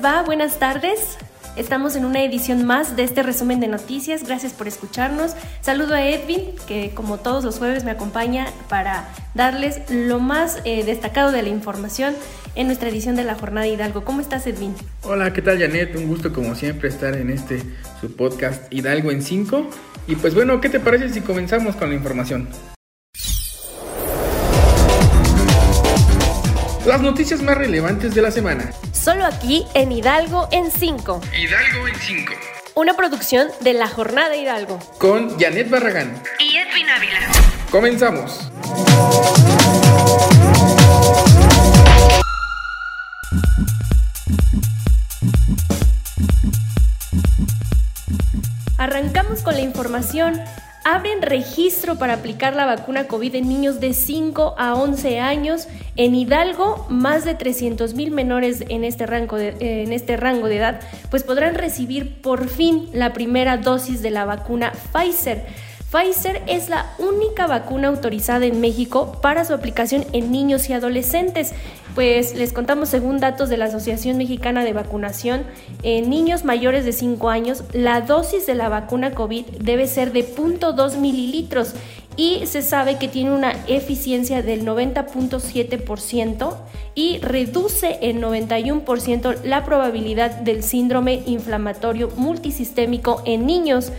va? Buenas tardes. Estamos en una edición más de este resumen de noticias. Gracias por escucharnos. Saludo a Edwin, que como todos los jueves me acompaña para darles lo más eh, destacado de la información en nuestra edición de la Jornada Hidalgo. ¿Cómo estás, Edwin? Hola, ¿qué tal, Janet? Un gusto, como siempre, estar en este su podcast Hidalgo en 5. Y pues bueno, ¿qué te parece si comenzamos con la información? Las noticias más relevantes de la semana. Solo aquí en Hidalgo en 5. Hidalgo en 5. Una producción de La Jornada Hidalgo. Con Janet Barragán. Y Edwin Ávila. Comenzamos. Arrancamos con la información abren registro para aplicar la vacuna COVID en niños de 5 a 11 años. En Hidalgo, más de 300 mil menores en este, rango de, eh, en este rango de edad, pues podrán recibir por fin la primera dosis de la vacuna Pfizer. Pfizer es la única vacuna autorizada en México para su aplicación en niños y adolescentes. Pues les contamos según datos de la Asociación Mexicana de Vacunación, en niños mayores de 5 años la dosis de la vacuna COVID debe ser de 0.2 mililitros y se sabe que tiene una eficiencia del 90.7% y reduce en 91% la probabilidad del síndrome inflamatorio multisistémico en niños.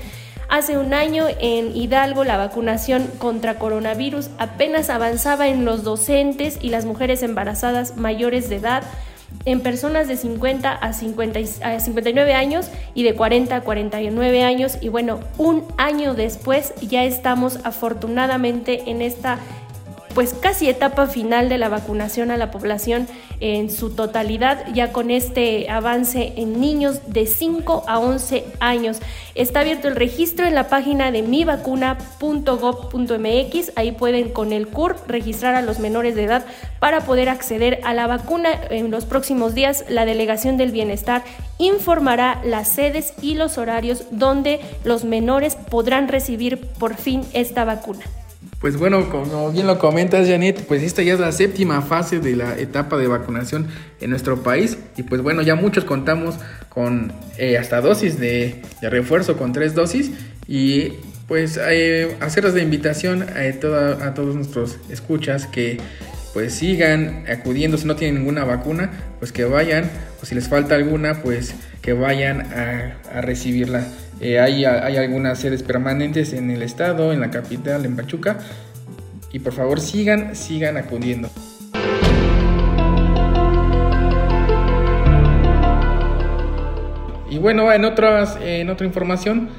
Hace un año en Hidalgo la vacunación contra coronavirus apenas avanzaba en los docentes y las mujeres embarazadas mayores de edad, en personas de 50 a, 59 años y de 40 a 49 años. Y bueno, un año después ya estamos afortunadamente en esta pues casi etapa final de la vacunación a la población en su totalidad, ya con este avance en niños de 5 a 11 años. Está abierto el registro en la página de mivacuna.gov.mx, ahí pueden con el CUR registrar a los menores de edad para poder acceder a la vacuna. En los próximos días, la Delegación del Bienestar informará las sedes y los horarios donde los menores podrán recibir por fin esta vacuna. Pues bueno, como bien lo comentas, Janet, pues esta ya es la séptima fase de la etapa de vacunación en nuestro país. Y pues bueno, ya muchos contamos con eh, hasta dosis de, refuerzo, con tres dosis. Y pues eh, hacerles de invitación a todos nuestros escuchas que pues sigan acudiendo si no tienen ninguna vacuna, pues que vayan, o si les falta alguna, pues que vayan a recibirla. Eh, hay, algunas sedes permanentes en el estado, en la capital, en Pachuca. Y por favor sigan, sigan acudiendo. Y bueno, en, otras, en otra información,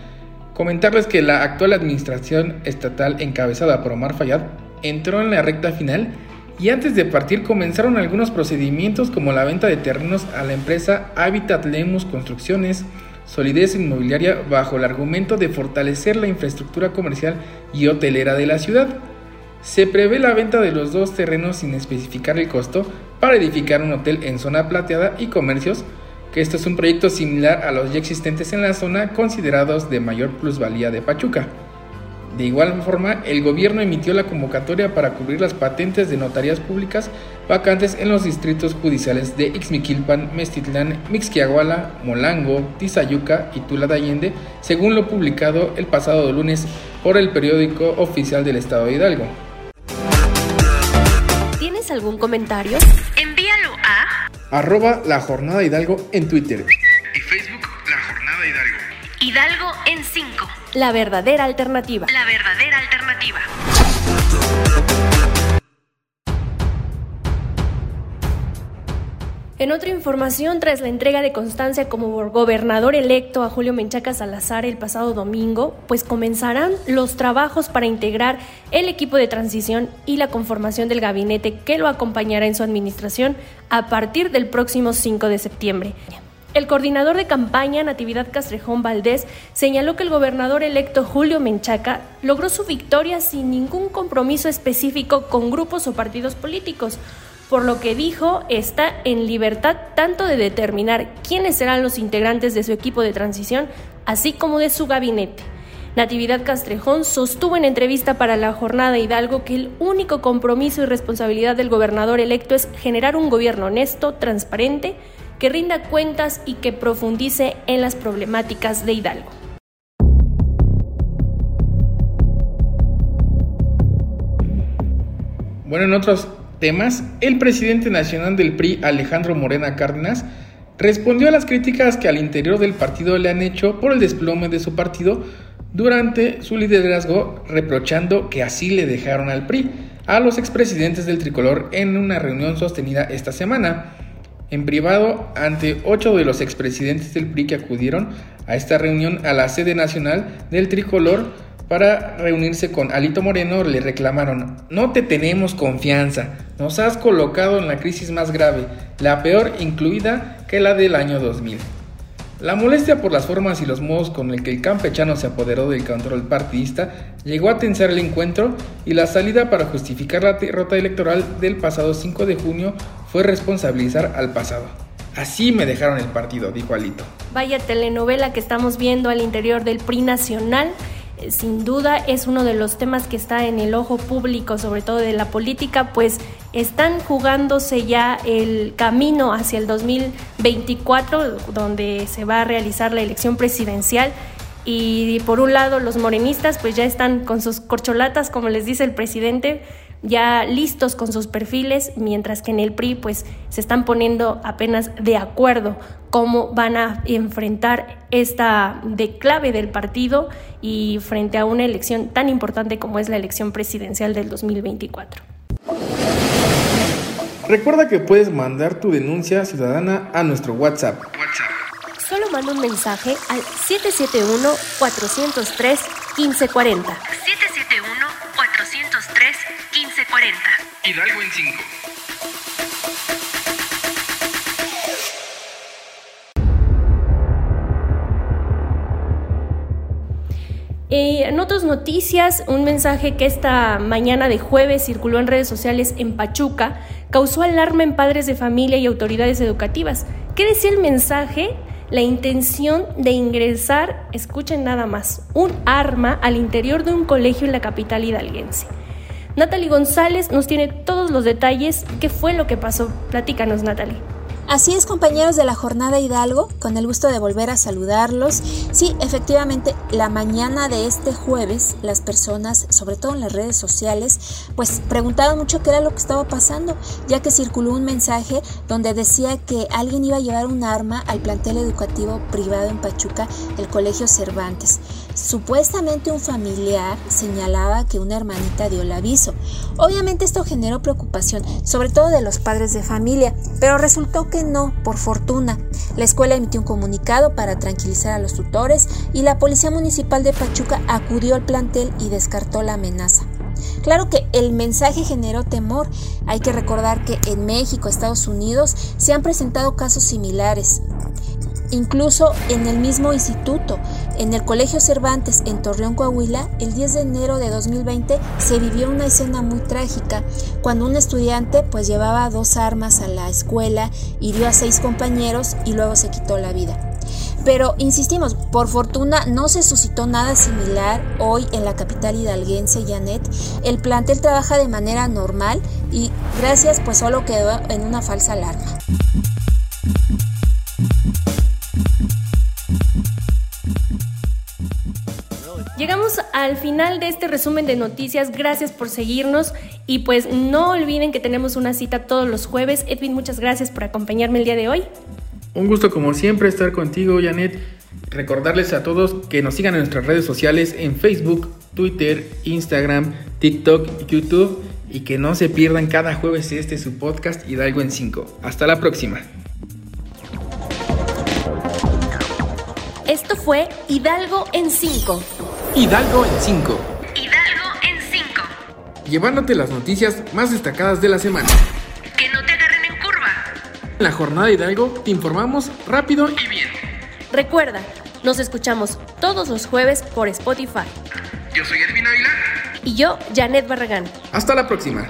comentarles que la actual administración estatal encabezada por Omar Fayad entró en la recta final y antes de partir comenzaron algunos procedimientos como la venta de terrenos a la empresa Habitat Lemus Construcciones, solidez inmobiliaria bajo el argumento de fortalecer la infraestructura comercial y hotelera de la ciudad. Se prevé la venta de los dos terrenos sin especificar el costo para edificar un hotel en zona plateada y comercios, que esto es un proyecto similar a los ya existentes en la zona considerados de mayor plusvalía de Pachuca. De igual forma, el gobierno emitió la convocatoria para cubrir las patentes de notarías públicas vacantes en los distritos judiciales de Ixmiquilpan, Mestitlán, Mixquiahuala, Molango, Tizayuca y Tula de Allende, según lo publicado el pasado lunes por el periódico oficial del Estado de Hidalgo. ¿Tienes algún comentario? Envíalo a arroba la jornada Hidalgo en Twitter y Facebook La Jornada Hidalgo. Hidalgo en 5. La verdadera alternativa. La verdadera alternativa. En otra información, tras la entrega de constancia como gobernador electo a Julio Menchaca Salazar el pasado domingo, pues comenzarán los trabajos para integrar el equipo de transición y la conformación del gabinete que lo acompañará en su administración a partir del próximo 5 de septiembre. El coordinador de campaña, Natividad Castrejón Valdés, señaló que el gobernador electo Julio Menchaca logró su victoria sin ningún compromiso específico con grupos o partidos políticos, por lo que dijo está en libertad tanto de determinar quiénes serán los integrantes de su equipo de transición, así como de su gabinete. Natividad Castrejón sostuvo en entrevista para la jornada Hidalgo que el único compromiso y responsabilidad del gobernador electo es generar un gobierno honesto, transparente, que rinda cuentas y que profundice en las problemáticas de Hidalgo. Bueno, en otros temas, el presidente nacional del PRI, Alejandro Morena Cárdenas, respondió a las críticas que al interior del partido le han hecho por el desplome de su partido durante su liderazgo, reprochando que así le dejaron al PRI a los expresidentes del tricolor en una reunión sostenida esta semana. En privado, ante ocho de los expresidentes del PRI que acudieron a esta reunión a la sede nacional del tricolor, para reunirse con Alito Moreno le reclamaron, no te tenemos confianza, nos has colocado en la crisis más grave, la peor incluida que la del año 2000. La molestia por las formas y los modos con el que el campechano se apoderó del control partidista llegó a tensar el encuentro y la salida para justificar la derrota electoral del pasado 5 de junio fue responsabilizar al pasado. Así me dejaron el partido, dijo Alito. Vaya telenovela que estamos viendo al interior del PRI nacional sin duda es uno de los temas que está en el ojo público, sobre todo de la política, pues están jugándose ya el camino hacia el 2024, donde se va a realizar la elección presidencial. Y por un lado los morenistas pues ya están con sus corcholatas, como les dice el presidente, ya listos con sus perfiles, mientras que en el PRI pues se están poniendo apenas de acuerdo cómo van a enfrentar esta declave del partido y frente a una elección tan importante como es la elección presidencial del 2024. Recuerda que puedes mandar tu denuncia ciudadana a nuestro WhatsApp. Solo manda un mensaje al 771 403 1540. Hidalgo en 5. Eh, en otras noticias, un mensaje que esta mañana de jueves circuló en redes sociales en Pachuca causó alarma en padres de familia y autoridades educativas. ¿Qué decía el mensaje? La intención de ingresar, escuchen nada más, un arma al interior de un colegio en la capital hidalguense. Natalie González nos tiene todos los detalles. ¿Qué fue lo que pasó? Platícanos, Natalie. Así es, compañeros de la jornada Hidalgo, con el gusto de volver a saludarlos. Sí, efectivamente, la mañana de este jueves, las personas, sobre todo en las redes sociales, pues preguntaban mucho qué era lo que estaba pasando, ya que circuló un mensaje donde decía que alguien iba a llevar un arma al plantel educativo privado en Pachuca, el Colegio Cervantes. Supuestamente un familiar señalaba que una hermanita dio el aviso. Obviamente esto generó preocupación, sobre todo de los padres de familia, pero resultó que no, por fortuna. La escuela emitió un comunicado para tranquilizar a los tutores y la Policía Municipal de Pachuca acudió al plantel y descartó la amenaza. Claro que el mensaje generó temor. Hay que recordar que en México, Estados Unidos, se han presentado casos similares. Incluso en el mismo instituto, en el Colegio Cervantes en Torreón, Coahuila, el 10 de enero de 2020 se vivió una escena muy trágica cuando un estudiante pues llevaba dos armas a la escuela, hirió a seis compañeros y luego se quitó la vida. Pero insistimos, por fortuna no se suscitó nada similar hoy en la capital hidalguense, Janet. El plantel trabaja de manera normal y gracias pues solo quedó en una falsa alarma. Llegamos al final de este resumen de noticias. Gracias por seguirnos y pues no olviden que tenemos una cita todos los jueves. Edwin, muchas gracias por acompañarme el día de hoy. Un gusto como siempre estar contigo, Janet. Recordarles a todos que nos sigan en nuestras redes sociales en Facebook, Twitter, Instagram, TikTok y YouTube y que no se pierdan cada jueves este su podcast Hidalgo en 5. Hasta la próxima. Esto fue Hidalgo en 5. Hidalgo en 5. Hidalgo en 5. Llevándote las noticias más destacadas de la semana. Que no te agarren en curva. En la jornada Hidalgo te informamos rápido y bien. Recuerda, nos escuchamos todos los jueves por Spotify. Yo soy Edwin Ávila. Y yo, Janet Barragán. Hasta la próxima.